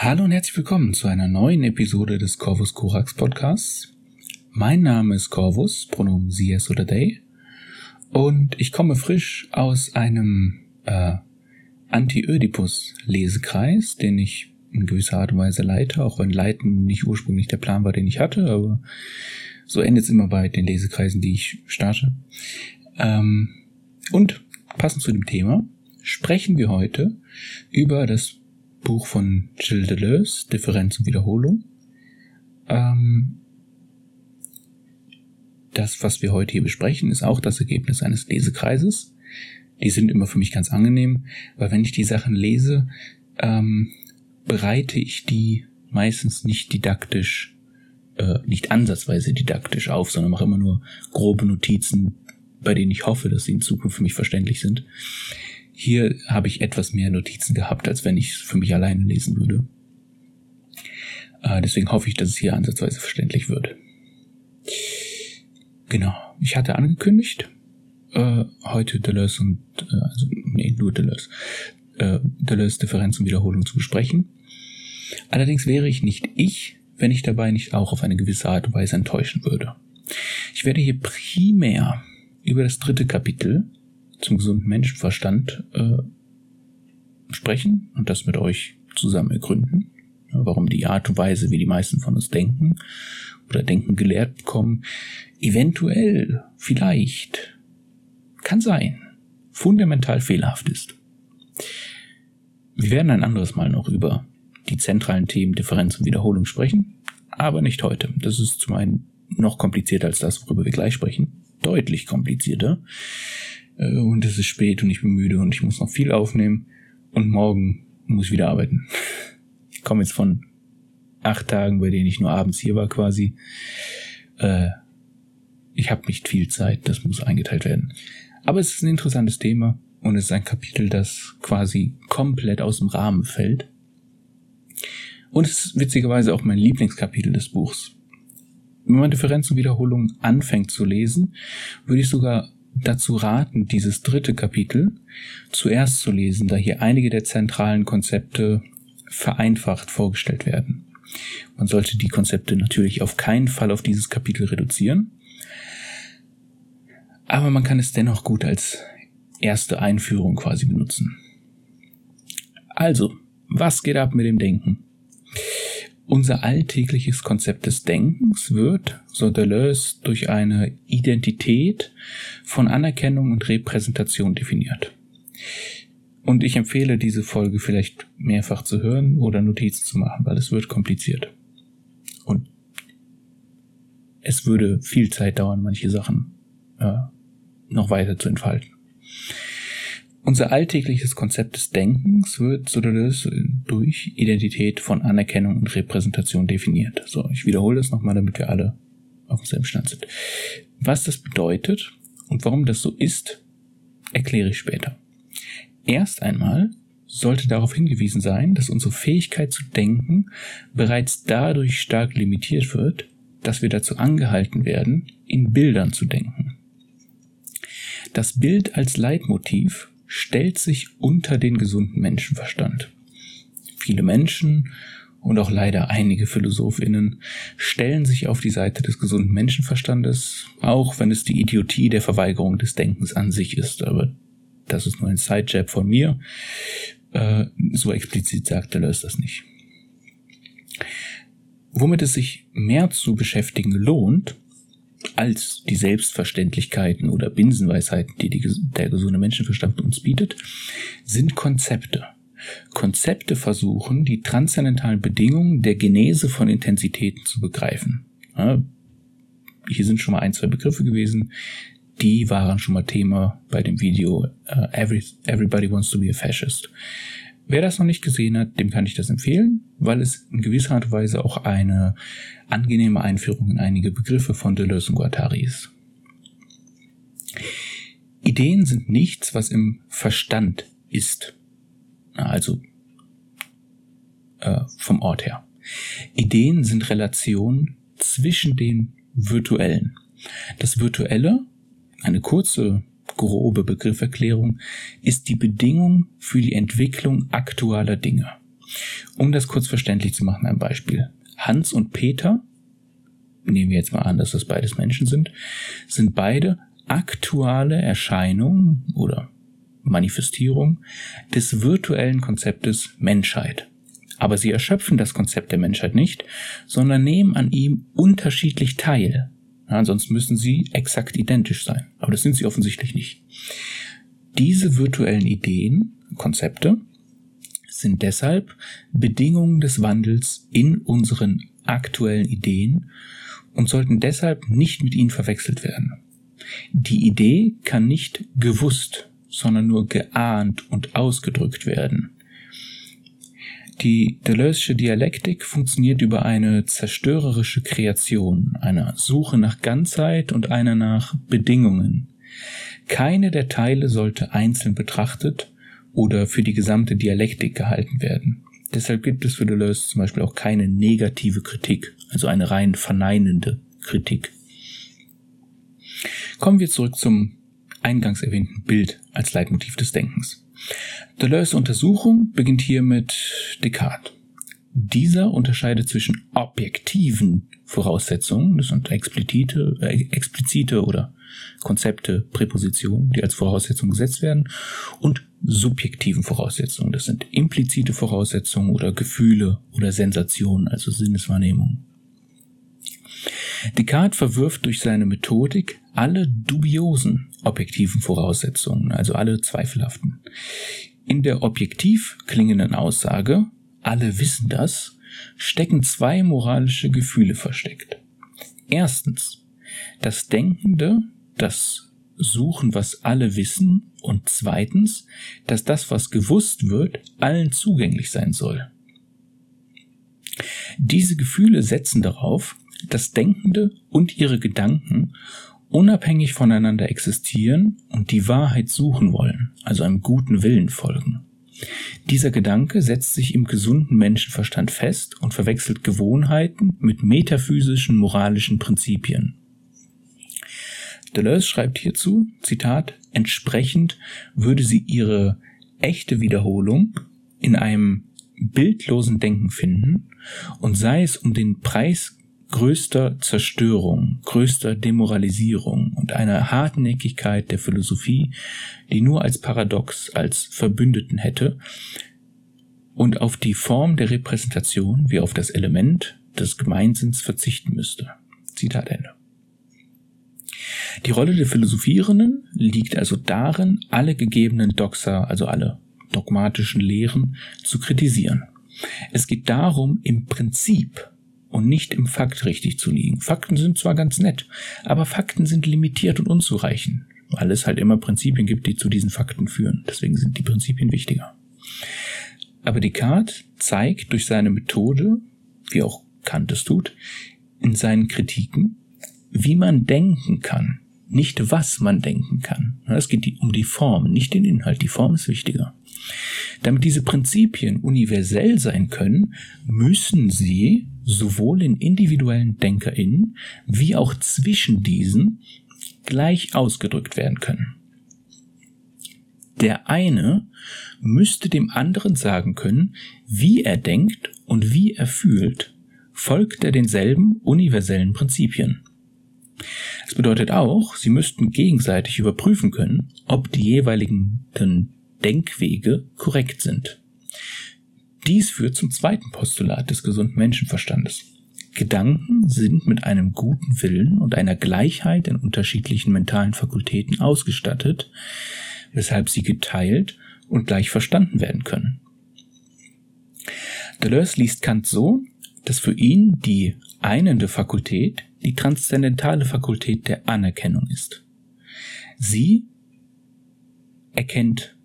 Hallo und herzlich willkommen zu einer neuen Episode des Corvus Corax Podcasts. Mein Name ist Corvus, Pronomen sie, es oder they. Und ich komme frisch aus einem äh, Anti-Ödipus-Lesekreis, den ich in gewisser Art und Weise leite, auch wenn Leiten nicht ursprünglich der Plan war, den ich hatte, aber so endet es immer bei den Lesekreisen, die ich starte. Ähm, und passend zu dem Thema sprechen wir heute über das Buch von Gilles Deleuze, Differenz und Wiederholung. Ähm, das, was wir heute hier besprechen, ist auch das Ergebnis eines Lesekreises. Die sind immer für mich ganz angenehm, weil wenn ich die Sachen lese, ähm, bereite ich die meistens nicht didaktisch, äh, nicht ansatzweise didaktisch auf, sondern mache immer nur grobe Notizen, bei denen ich hoffe, dass sie in Zukunft für mich verständlich sind. Hier habe ich etwas mehr Notizen gehabt, als wenn ich es für mich alleine lesen würde. Äh, deswegen hoffe ich, dass es hier ansatzweise verständlich wird. Genau, ich hatte angekündigt, äh, heute Deleuze und, äh, also, nee, nur Deleuze, äh, Deleuze Differenz und Wiederholung zu besprechen. Allerdings wäre ich nicht ich, wenn ich dabei nicht auch auf eine gewisse Art und Weise enttäuschen würde. Ich werde hier primär über das dritte Kapitel zum gesunden Menschenverstand äh, sprechen und das mit euch zusammen ergründen, warum die Art und Weise, wie die meisten von uns denken oder denken gelehrt bekommen, eventuell, vielleicht, kann sein, fundamental fehlerhaft ist. Wir werden ein anderes Mal noch über die zentralen Themen Differenz und Wiederholung sprechen, aber nicht heute. Das ist zum einen noch komplizierter als das, worüber wir gleich sprechen. Deutlich komplizierter. Äh, und es ist spät und ich bin müde und ich muss noch viel aufnehmen und morgen muss ich wieder arbeiten. Ich komme jetzt von acht Tagen, bei denen ich nur abends hier war quasi. Äh, ich habe nicht viel Zeit, das muss eingeteilt werden. Aber es ist ein interessantes Thema und es ist ein Kapitel, das quasi komplett aus dem Rahmen fällt. Und es ist witzigerweise auch mein Lieblingskapitel des Buchs. Wenn man Differenz und Wiederholung anfängt zu lesen, würde ich sogar dazu raten, dieses dritte Kapitel zuerst zu lesen, da hier einige der zentralen Konzepte vereinfacht vorgestellt werden. Man sollte die Konzepte natürlich auf keinen Fall auf dieses Kapitel reduzieren, aber man kann es dennoch gut als erste Einführung quasi benutzen. Also, was geht ab mit dem Denken? Unser alltägliches Konzept des Denkens wird, so Deleuze, durch eine Identität von Anerkennung und Repräsentation definiert. Und ich empfehle diese Folge vielleicht mehrfach zu hören oder Notizen zu machen, weil es wird kompliziert. Und es würde viel Zeit dauern, manche Sachen äh, noch weiter zu entfalten. Unser alltägliches Konzept des Denkens wird durch Identität von Anerkennung und Repräsentation definiert. So, ich wiederhole das nochmal, damit wir alle auf demselben Stand sind. Was das bedeutet und warum das so ist, erkläre ich später. Erst einmal sollte darauf hingewiesen sein, dass unsere Fähigkeit zu denken bereits dadurch stark limitiert wird, dass wir dazu angehalten werden, in Bildern zu denken. Das Bild als Leitmotiv stellt sich unter den gesunden Menschenverstand. Viele Menschen und auch leider einige Philosophinnen stellen sich auf die Seite des gesunden Menschenverstandes, auch wenn es die Idiotie der Verweigerung des Denkens an sich ist. Aber das ist nur ein Sidejab von mir. Äh, so explizit sagt Deleuze das nicht. Womit es sich mehr zu beschäftigen lohnt, als die Selbstverständlichkeiten oder Binsenweisheiten, die, die der gesunde Menschenverstand uns bietet, sind Konzepte. Konzepte versuchen, die transzendentalen Bedingungen der Genese von Intensitäten zu begreifen. Ja, hier sind schon mal ein, zwei Begriffe gewesen. Die waren schon mal Thema bei dem Video uh, Every, Everybody Wants to be a Fascist. Wer das noch nicht gesehen hat, dem kann ich das empfehlen, weil es in gewisser Art und Weise auch eine angenehme Einführung in einige Begriffe von Deleuze und Guattari ist. Ideen sind nichts, was im Verstand ist. Also äh, vom Ort her. Ideen sind Relationen zwischen den Virtuellen. Das Virtuelle, eine kurze grobe Begrifferklärung, ist die Bedingung für die Entwicklung aktueller Dinge. Um das kurz verständlich zu machen, ein Beispiel. Hans und Peter, nehmen wir jetzt mal an, dass das beides Menschen sind, sind beide aktuelle Erscheinungen oder Manifestierung des virtuellen Konzeptes Menschheit. Aber sie erschöpfen das Konzept der Menschheit nicht, sondern nehmen an ihm unterschiedlich teil. Ja, ansonsten müssen sie exakt identisch sein. Aber das sind sie offensichtlich nicht. Diese virtuellen Ideen, Konzepte, sind deshalb Bedingungen des Wandels in unseren aktuellen Ideen und sollten deshalb nicht mit ihnen verwechselt werden. Die Idee kann nicht gewusst, sondern nur geahnt und ausgedrückt werden. Die Deleuze'sche Dialektik funktioniert über eine zerstörerische Kreation, einer Suche nach Ganzheit und einer nach Bedingungen. Keine der Teile sollte einzeln betrachtet oder für die gesamte Dialektik gehalten werden. Deshalb gibt es für Deleuze zum Beispiel auch keine negative Kritik, also eine rein verneinende Kritik. Kommen wir zurück zum eingangs erwähnten Bild als Leitmotiv des Denkens. Deleuze Untersuchung beginnt hier mit Descartes. Dieser unterscheidet zwischen objektiven Voraussetzungen, das sind explizite, äh, explizite oder Konzepte, Präpositionen, die als Voraussetzung gesetzt werden, und subjektiven Voraussetzungen, das sind implizite Voraussetzungen oder Gefühle oder Sensationen, also Sinneswahrnehmungen. Descartes verwirft durch seine Methodik alle dubiosen objektiven Voraussetzungen, also alle zweifelhaften. In der objektiv klingenden Aussage, alle wissen das, stecken zwei moralische Gefühle versteckt. Erstens, das Denkende, das Suchen, was alle wissen, und zweitens, dass das, was gewusst wird, allen zugänglich sein soll. Diese Gefühle setzen darauf, dass Denkende und ihre Gedanken unabhängig voneinander existieren und die Wahrheit suchen wollen, also einem guten Willen folgen. Dieser Gedanke setzt sich im gesunden Menschenverstand fest und verwechselt Gewohnheiten mit metaphysischen moralischen Prinzipien. Deleuze schreibt hierzu, Zitat, entsprechend würde sie ihre echte Wiederholung in einem bildlosen Denken finden und sei es um den Preis größter Zerstörung, größter Demoralisierung und einer Hartnäckigkeit der Philosophie, die nur als Paradox, als Verbündeten hätte, und auf die Form der Repräsentation wie auf das Element des Gemeinsinns verzichten müsste. Zitat Ende. Die Rolle der Philosophierenden liegt also darin, alle gegebenen Doxa, also alle dogmatischen Lehren, zu kritisieren. Es geht darum, im Prinzip und nicht im Fakt richtig zu liegen. Fakten sind zwar ganz nett, aber Fakten sind limitiert und unzureichend, weil es halt immer Prinzipien gibt, die zu diesen Fakten führen. Deswegen sind die Prinzipien wichtiger. Aber Descartes zeigt durch seine Methode, wie auch Kant es tut, in seinen Kritiken, wie man denken kann, nicht was man denken kann. Es geht um die Form, nicht den Inhalt. Die Form ist wichtiger. Damit diese Prinzipien universell sein können, müssen sie sowohl in individuellen DenkerInnen wie auch zwischen diesen gleich ausgedrückt werden können. Der eine müsste dem anderen sagen können, wie er denkt und wie er fühlt, folgt er denselben universellen Prinzipien. Es bedeutet auch, sie müssten gegenseitig überprüfen können, ob die jeweiligen Denkwege korrekt sind. Dies führt zum zweiten Postulat des gesunden Menschenverstandes. Gedanken sind mit einem guten Willen und einer Gleichheit in unterschiedlichen mentalen Fakultäten ausgestattet, weshalb sie geteilt und gleich verstanden werden können. Deleuze liest Kant so, dass für ihn die einende Fakultät die transzendentale Fakultät der Anerkennung ist. Sie erkennt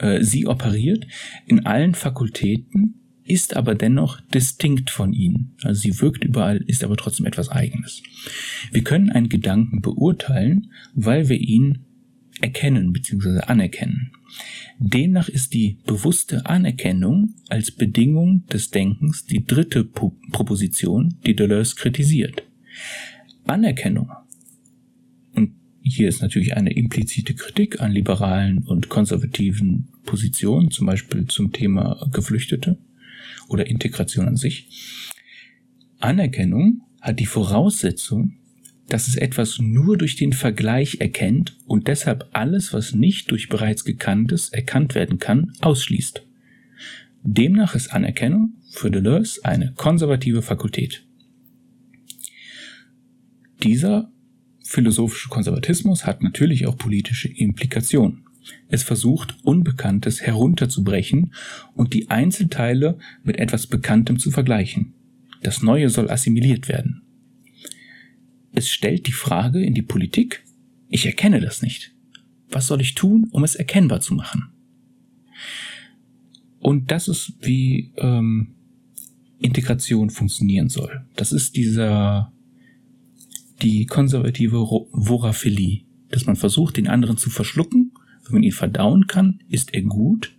äh, sie operiert in allen Fakultäten, ist aber dennoch distinkt von ihnen. Also sie wirkt überall, ist aber trotzdem etwas Eigenes. Wir können einen Gedanken beurteilen, weil wir ihn erkennen bzw. anerkennen. Demnach ist die bewusste Anerkennung als Bedingung des Denkens die dritte Proposition, die Deleuze kritisiert. Anerkennung hier ist natürlich eine implizite Kritik an liberalen und konservativen Positionen, zum Beispiel zum Thema Geflüchtete. oder Integration an sich. Anerkennung hat die Voraussetzung, dass es etwas nur durch den Vergleich erkennt und deshalb alles, was nicht durch bereits Gekanntes erkannt werden kann, ausschließt. Demnach ist Anerkennung für Deleuze eine konservative Fakultät. Dieser philosophische Konservatismus hat natürlich auch politische Implikationen. Es versucht, Unbekanntes herunterzubrechen und die Einzelteile mit etwas Bekanntem zu vergleichen. Das Neue soll assimiliert werden. Es stellt die Frage in die Politik, ich erkenne das nicht. Was soll ich tun, um es erkennbar zu machen? Und das ist, wie ähm, Integration funktionieren soll. Das ist dieser die konservative Voraphilie, dass man versucht, den anderen zu verschlucken. Wenn man ihn verdauen kann, ist er gut.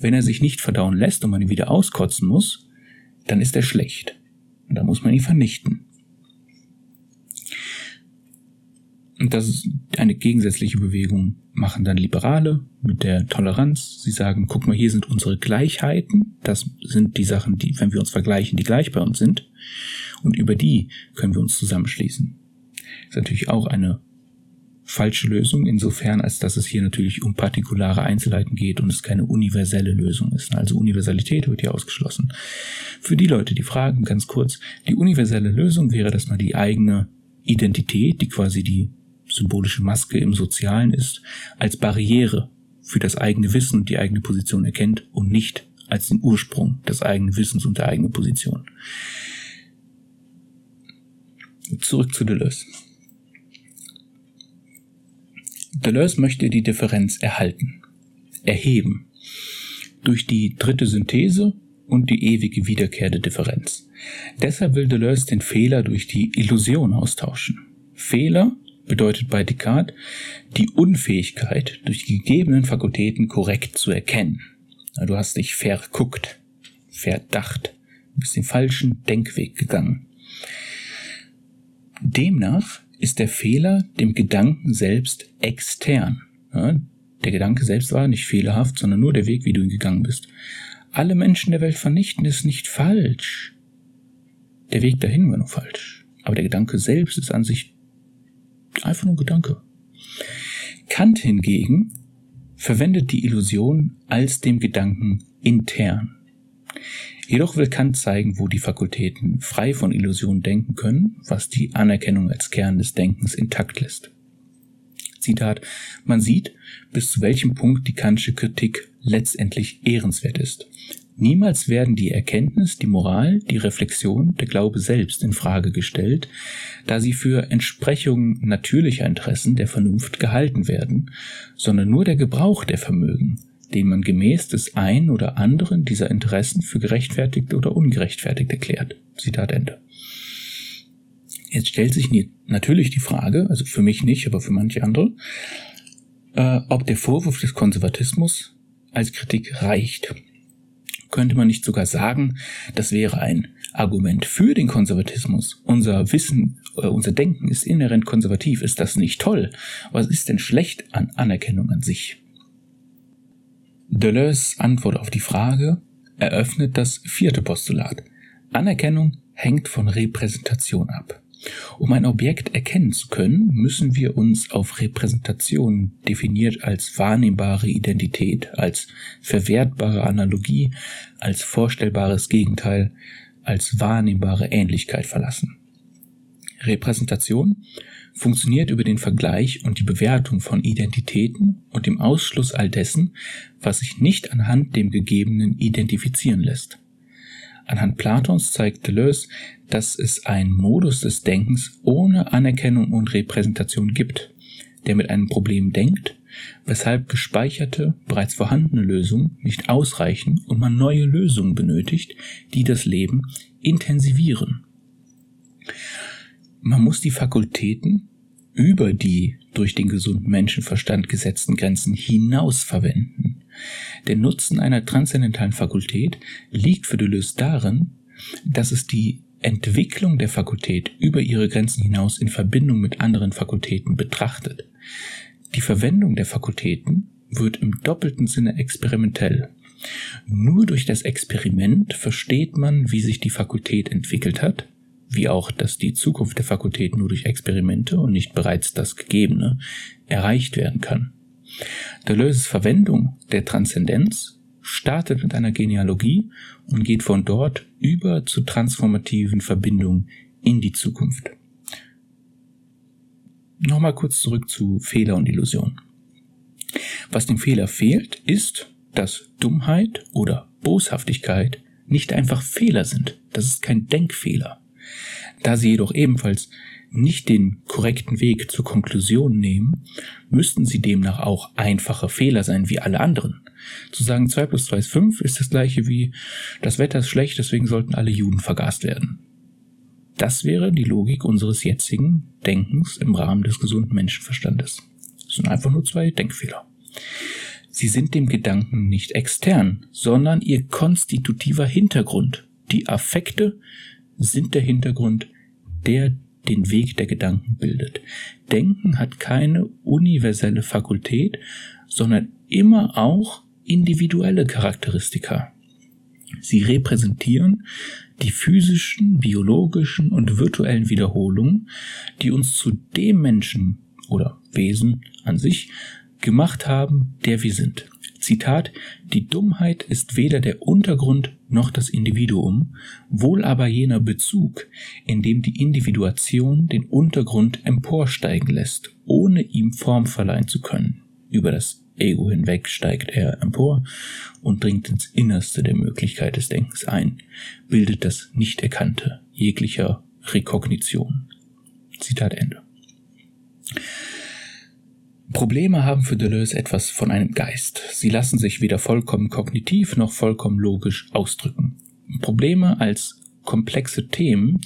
Wenn er sich nicht verdauen lässt und man ihn wieder auskotzen muss, dann ist er schlecht. Und da muss man ihn vernichten. Und das ist eine gegensätzliche Bewegung, machen dann Liberale mit der Toleranz. Sie sagen, guck mal, hier sind unsere Gleichheiten. Das sind die Sachen, die, wenn wir uns vergleichen, die gleich bei uns sind. Und über die können wir uns zusammenschließen. Ist natürlich auch eine falsche Lösung, insofern als dass es hier natürlich um partikulare Einzelheiten geht und es keine universelle Lösung ist. Also Universalität wird hier ausgeschlossen. Für die Leute, die fragen, ganz kurz, die universelle Lösung wäre, dass man die eigene Identität, die quasi die symbolische Maske im Sozialen ist, als Barriere für das eigene Wissen und die eigene Position erkennt und nicht als den Ursprung des eigenen Wissens und der eigenen Position. Zurück zu Deleuze. Deleuze möchte die Differenz erhalten, erheben, durch die dritte Synthese und die ewige Wiederkehr der Differenz. Deshalb will Deleuze den Fehler durch die Illusion austauschen. Fehler bedeutet bei Descartes die Unfähigkeit, durch die gegebenen Fakultäten korrekt zu erkennen. Du hast dich verguckt, verdacht, bist den falschen Denkweg gegangen. Demnach ist der Fehler dem Gedanken selbst extern. der Gedanke selbst war nicht fehlerhaft, sondern nur der Weg, wie du ihn gegangen bist. Alle Menschen der Welt vernichten ist nicht falsch. Der Weg dahin war nur falsch. Aber der Gedanke selbst ist an sich Einfach nur ein Gedanke. Kant hingegen verwendet die Illusion als dem Gedanken intern. Jedoch will Kant zeigen, wo die Fakultäten frei von Illusionen denken können, was die Anerkennung als Kern des Denkens intakt lässt. Zitat, man sieht, bis zu welchem Punkt die Kantische Kritik letztendlich ehrenswert ist. Niemals werden die Erkenntnis, die Moral, die Reflexion, der Glaube selbst in Frage gestellt, da sie für Entsprechung natürlicher Interessen der Vernunft gehalten werden, sondern nur der Gebrauch der Vermögen, den man gemäß des einen oder anderen dieser Interessen für gerechtfertigt oder ungerechtfertigt erklärt. Zitat Ende. Jetzt stellt sich natürlich die Frage, also für mich nicht, aber für manche andere, äh, ob der Vorwurf des Konservatismus als Kritik reicht könnte man nicht sogar sagen, das wäre ein Argument für den Konservatismus? Unser Wissen, äh, unser Denken ist inhärent konservativ. Ist das nicht toll? Was ist denn schlecht an Anerkennung an sich? Deleuze Antwort auf die Frage eröffnet das vierte Postulat. Anerkennung hängt von Repräsentation ab. Um ein Objekt erkennen zu können, müssen wir uns auf Repräsentation definiert als wahrnehmbare Identität, als verwertbare Analogie, als vorstellbares Gegenteil, als wahrnehmbare Ähnlichkeit verlassen. Repräsentation funktioniert über den Vergleich und die Bewertung von Identitäten und dem Ausschluss all dessen, was sich nicht anhand dem Gegebenen identifizieren lässt. Anhand Platons zeigt Deleuze, dass es einen Modus des Denkens ohne Anerkennung und Repräsentation gibt, der mit einem Problem denkt, weshalb gespeicherte, bereits vorhandene Lösungen nicht ausreichen und man neue Lösungen benötigt, die das Leben intensivieren. Man muss die Fakultäten über die durch den gesunden Menschenverstand gesetzten Grenzen hinaus verwenden. Der Nutzen einer transzendentalen Fakultät liegt für Deleuze darin, dass es die Entwicklung der Fakultät über ihre Grenzen hinaus in Verbindung mit anderen Fakultäten betrachtet. Die Verwendung der Fakultäten wird im doppelten Sinne experimentell. Nur durch das Experiment versteht man, wie sich die Fakultät entwickelt hat, wie auch, dass die Zukunft der Fakultät nur durch Experimente und nicht bereits das Gegebene erreicht werden kann. Deleuze's Verwendung der Transzendenz startet mit einer Genealogie und geht von dort über zu transformativen Verbindungen in die Zukunft. Nochmal kurz zurück zu Fehler und Illusion. Was dem Fehler fehlt, ist, dass Dummheit oder Boshaftigkeit nicht einfach Fehler sind. Das ist kein Denkfehler. Da sie jedoch ebenfalls nicht den korrekten Weg zur Konklusion nehmen, müssten sie demnach auch einfache Fehler sein wie alle anderen. Zu sagen 2 plus 2 ist 5 ist das gleiche wie das Wetter ist schlecht, deswegen sollten alle Juden vergast werden. Das wäre die Logik unseres jetzigen Denkens im Rahmen des gesunden Menschenverstandes. Das sind einfach nur zwei Denkfehler. Sie sind dem Gedanken nicht extern, sondern ihr konstitutiver Hintergrund. Die Affekte sind der Hintergrund, der den Weg der Gedanken bildet. Denken hat keine universelle Fakultät, sondern immer auch individuelle Charakteristika. Sie repräsentieren die physischen, biologischen und virtuellen Wiederholungen, die uns zu dem Menschen oder Wesen an sich gemacht haben, der wir sind. Zitat, die Dummheit ist weder der Untergrund noch das Individuum, wohl aber jener Bezug, in dem die Individuation den Untergrund emporsteigen lässt, ohne ihm Form verleihen zu können. Über das Ego hinweg steigt er empor und dringt ins Innerste der Möglichkeit des Denkens ein, bildet das Nichterkannte jeglicher Rekognition. Zitat Ende. Probleme haben für Deleuze etwas von einem Geist. Sie lassen sich weder vollkommen kognitiv noch vollkommen logisch ausdrücken. Probleme als komplexe Themen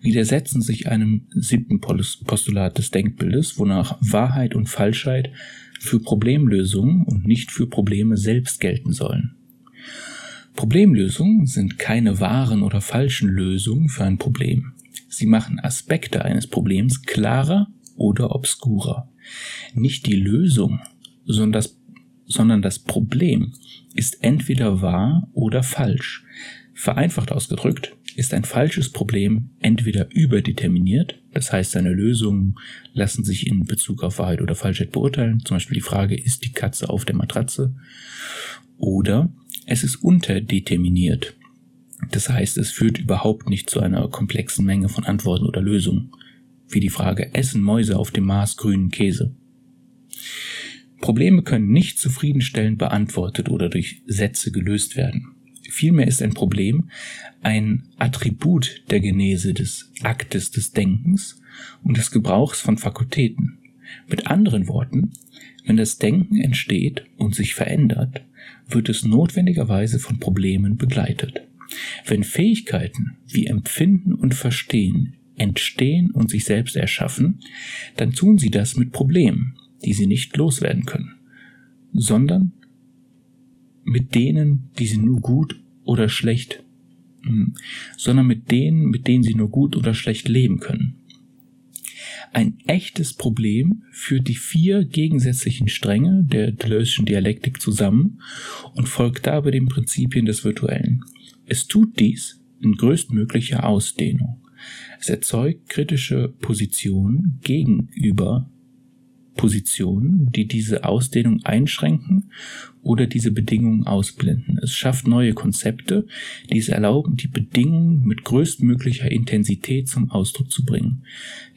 widersetzen sich einem siebten Postulat des Denkbildes, wonach Wahrheit und Falschheit für Problemlösungen und nicht für Probleme selbst gelten sollen. Problemlösungen sind keine wahren oder falschen Lösungen für ein Problem. Sie machen Aspekte eines Problems klarer oder obskurer. Nicht die Lösung, sondern das, sondern das Problem ist entweder wahr oder falsch. Vereinfacht ausgedrückt ist ein falsches Problem entweder überdeterminiert, das heißt seine Lösungen lassen sich in Bezug auf Wahrheit oder Falschheit beurteilen, zum Beispiel die Frage, ist die Katze auf der Matratze, oder es ist unterdeterminiert, das heißt es führt überhaupt nicht zu einer komplexen Menge von Antworten oder Lösungen, wie die Frage, essen Mäuse auf dem Mars grünen Käse? Probleme können nicht zufriedenstellend beantwortet oder durch Sätze gelöst werden. Vielmehr ist ein Problem ein Attribut der Genese des Aktes des Denkens und des Gebrauchs von Fakultäten. Mit anderen Worten, wenn das Denken entsteht und sich verändert, wird es notwendigerweise von Problemen begleitet. Wenn Fähigkeiten wie Empfinden und Verstehen entstehen und sich selbst erschaffen, dann tun sie das mit Problemen, die sie nicht loswerden können, sondern mit denen, die sie nur gut oder schlecht, hm, sondern mit denen, mit denen sie nur gut oder schlecht leben können. Ein echtes Problem führt die vier gegensätzlichen Stränge der Deleuze'schen Dialektik zusammen und folgt dabei den Prinzipien des Virtuellen. Es tut dies in größtmöglicher Ausdehnung. Es erzeugt kritische Positionen gegenüber Positionen, die diese Ausdehnung einschränken oder diese Bedingungen ausblenden. Es schafft neue Konzepte, die es erlauben, die Bedingungen mit größtmöglicher Intensität zum Ausdruck zu bringen.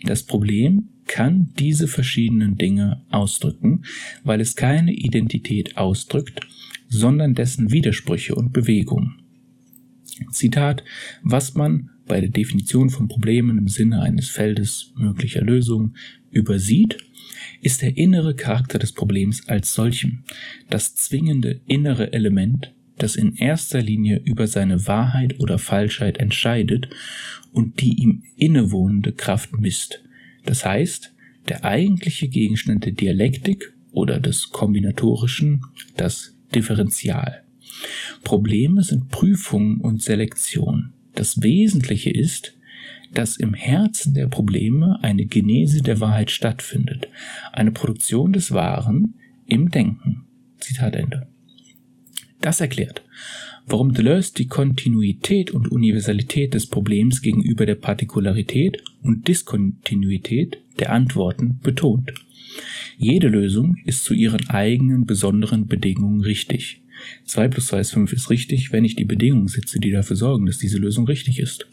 Das Problem kann diese verschiedenen Dinge ausdrücken, weil es keine Identität ausdrückt, sondern dessen Widersprüche und Bewegungen. Zitat, was man bei der Definition von Problemen im Sinne eines Feldes möglicher Lösungen übersieht, ist der innere Charakter des Problems als solchem, das zwingende innere Element, das in erster Linie über seine Wahrheit oder Falschheit entscheidet und die ihm innewohnende Kraft misst. Das heißt, der eigentliche Gegenstand der Dialektik oder des Kombinatorischen, das Differential. Probleme sind Prüfung und Selektion. Das Wesentliche ist, dass im Herzen der Probleme eine Genese der Wahrheit stattfindet, eine Produktion des Wahren im Denken. Zitat Ende. Das erklärt, warum Deleuze die Kontinuität und Universalität des Problems gegenüber der Partikularität und Diskontinuität der Antworten betont. Jede Lösung ist zu ihren eigenen besonderen Bedingungen richtig. 2 plus 2 ist 5 ist richtig, wenn ich die Bedingungen setze, die dafür sorgen, dass diese Lösung richtig ist.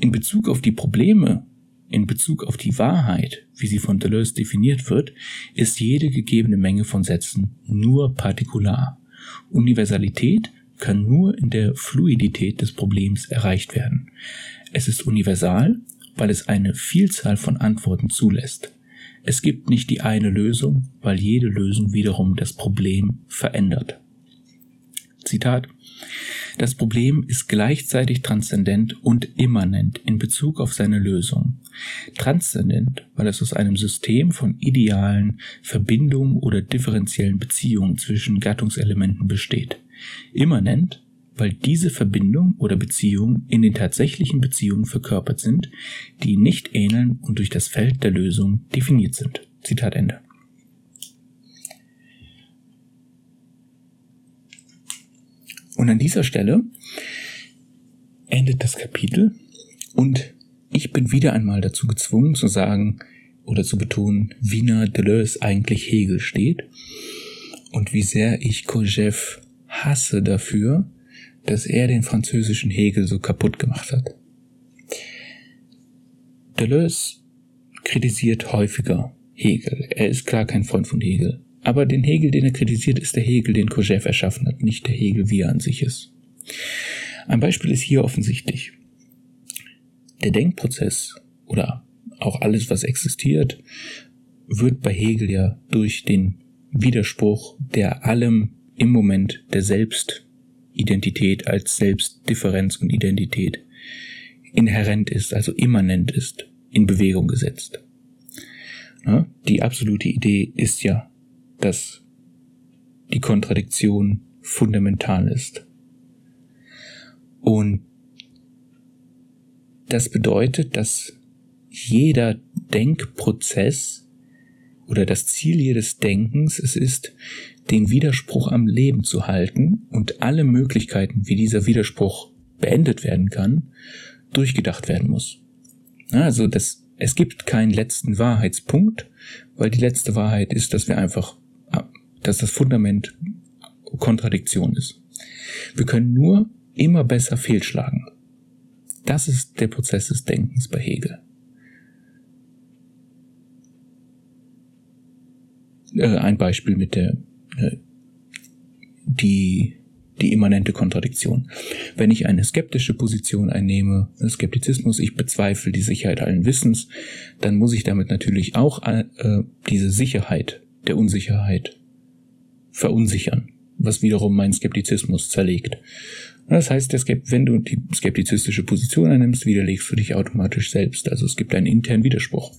In Bezug auf die Probleme, in Bezug auf die Wahrheit, wie sie von Deleuze definiert wird, ist jede gegebene Menge von Sätzen nur partikular. Universalität kann nur in der Fluidität des Problems erreicht werden. Es ist universal, weil es eine Vielzahl von Antworten zulässt. Es gibt nicht die eine Lösung, weil jede Lösung wiederum das Problem verändert. Zitat Das Problem ist gleichzeitig transzendent und immanent in Bezug auf seine Lösung. Transzendent, weil es aus einem System von idealen Verbindungen oder differenziellen Beziehungen zwischen Gattungselementen besteht. Immanent, weil diese Verbindung oder Beziehungen in den tatsächlichen Beziehungen verkörpert sind, die nicht ähneln und durch das Feld der Lösung definiert sind. Zitat Ende. Und an dieser Stelle endet das Kapitel und ich bin wieder einmal dazu gezwungen zu sagen oder zu betonen, wie nah Deleuze eigentlich Hegel steht und wie sehr ich Kojève hasse dafür, dass er den französischen Hegel so kaputt gemacht hat. Deleuze kritisiert häufiger Hegel. Er ist klar kein Freund von Hegel. Aber den Hegel, den er kritisiert, ist der Hegel, den Kojève erschaffen hat, nicht der Hegel, wie er an sich ist. Ein Beispiel ist hier offensichtlich. Der Denkprozess oder auch alles, was existiert, wird bei Hegel ja durch den Widerspruch, der allem im Moment der Selbstidentität als Selbstdifferenz und Identität inhärent ist, also immanent ist, in Bewegung gesetzt. Die absolute Idee ist ja dass die Kontradiktion fundamental ist. Und das bedeutet, dass jeder Denkprozess oder das Ziel jedes Denkens es ist, den Widerspruch am Leben zu halten und alle Möglichkeiten, wie dieser Widerspruch beendet werden kann, durchgedacht werden muss. Also das, es gibt keinen letzten Wahrheitspunkt, weil die letzte Wahrheit ist, dass wir einfach dass das Fundament Kontradiktion ist. Wir können nur immer besser fehlschlagen. Das ist der Prozess des Denkens bei Hegel. Äh, ein Beispiel mit der äh, die die immanente Kontradiktion. Wenn ich eine skeptische Position einnehme, Skeptizismus, ich bezweifle die Sicherheit allen Wissens, dann muss ich damit natürlich auch äh, diese Sicherheit der Unsicherheit verunsichern, was wiederum meinen Skeptizismus zerlegt. Das heißt, wenn du die skeptizistische Position einnimmst, widerlegst du dich automatisch selbst. Also es gibt einen internen Widerspruch.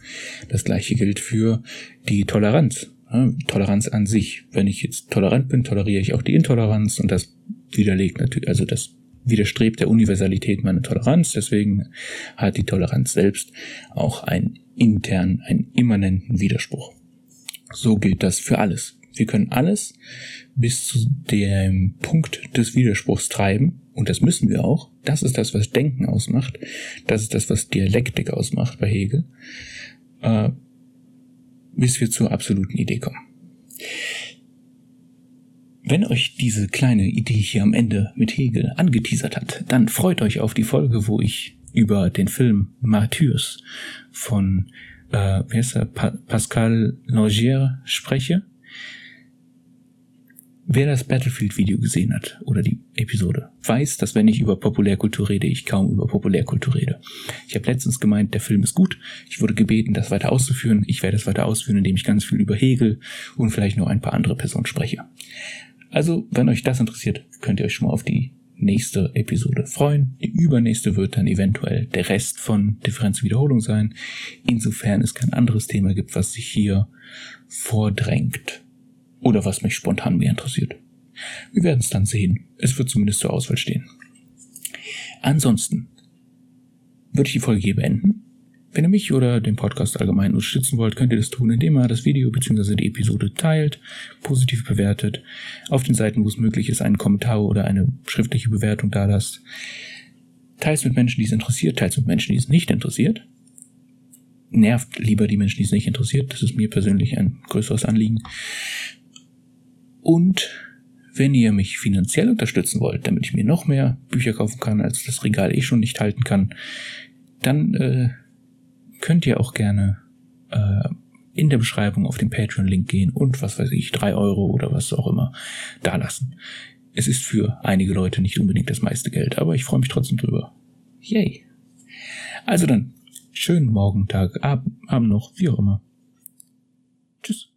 Das gleiche gilt für die Toleranz. Toleranz an sich. Wenn ich jetzt tolerant bin, toleriere ich auch die Intoleranz und das widerlegt natürlich, also das widerstrebt der Universalität meiner Toleranz. Deswegen hat die Toleranz selbst auch einen internen, einen immanenten Widerspruch. So gilt das für alles. Wir können alles bis zu dem Punkt des Widerspruchs treiben. Und das müssen wir auch. Das ist das, was Denken ausmacht. Das ist das, was Dialektik ausmacht bei Hegel. Äh, bis wir zur absoluten Idee kommen. Wenn euch diese kleine Idee hier am Ende mit Hegel angeteasert hat, dann freut euch auf die Folge, wo ich über den Film Martyrs von äh, wie heißt er, pa Pascal Laugier spreche. Wer das Battlefield-Video gesehen hat oder die Episode, weiß, dass wenn ich über Populärkultur rede, ich kaum über Populärkultur rede. Ich habe letztens gemeint, der Film ist gut. Ich wurde gebeten, das weiter auszuführen. Ich werde es weiter ausführen, indem ich ganz viel über Hegel und vielleicht noch ein paar andere Personen spreche. Also, wenn euch das interessiert, könnt ihr euch schon mal auf die nächste Episode freuen. Die übernächste wird dann eventuell der Rest von Differenzwiederholung sein, insofern es kein anderes Thema gibt, was sich hier vordrängt. Oder was mich spontan mehr interessiert. Wir werden es dann sehen. Es wird zumindest zur Auswahl stehen. Ansonsten würde ich die Folge hier beenden. Wenn ihr mich oder den Podcast allgemein unterstützen wollt, könnt ihr das tun, indem ihr das Video bzw. die Episode teilt, positiv bewertet, auf den Seiten, wo es möglich ist, einen Kommentar oder eine schriftliche Bewertung da lasst. Teilt mit Menschen, die es interessiert, teilt mit Menschen, die es nicht interessiert. Nervt lieber die Menschen, die es nicht interessiert. Das ist mir persönlich ein größeres Anliegen. Und wenn ihr mich finanziell unterstützen wollt, damit ich mir noch mehr Bücher kaufen kann, als das Regal eh schon nicht halten kann, dann äh, könnt ihr auch gerne äh, in der Beschreibung auf den Patreon-Link gehen und was weiß ich, drei Euro oder was auch immer da lassen. Es ist für einige Leute nicht unbedingt das meiste Geld, aber ich freue mich trotzdem drüber. Yay. Also dann, schönen Morgen, Tag, Abend, Abend noch, wie auch immer. Tschüss.